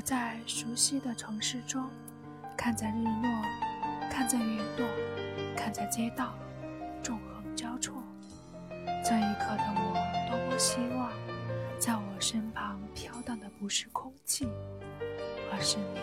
在熟悉的城市中，看在日落，看在云朵，看在街道，纵横交错。这一刻的我，多么希望，在我身旁飘荡的不是空气，而是你。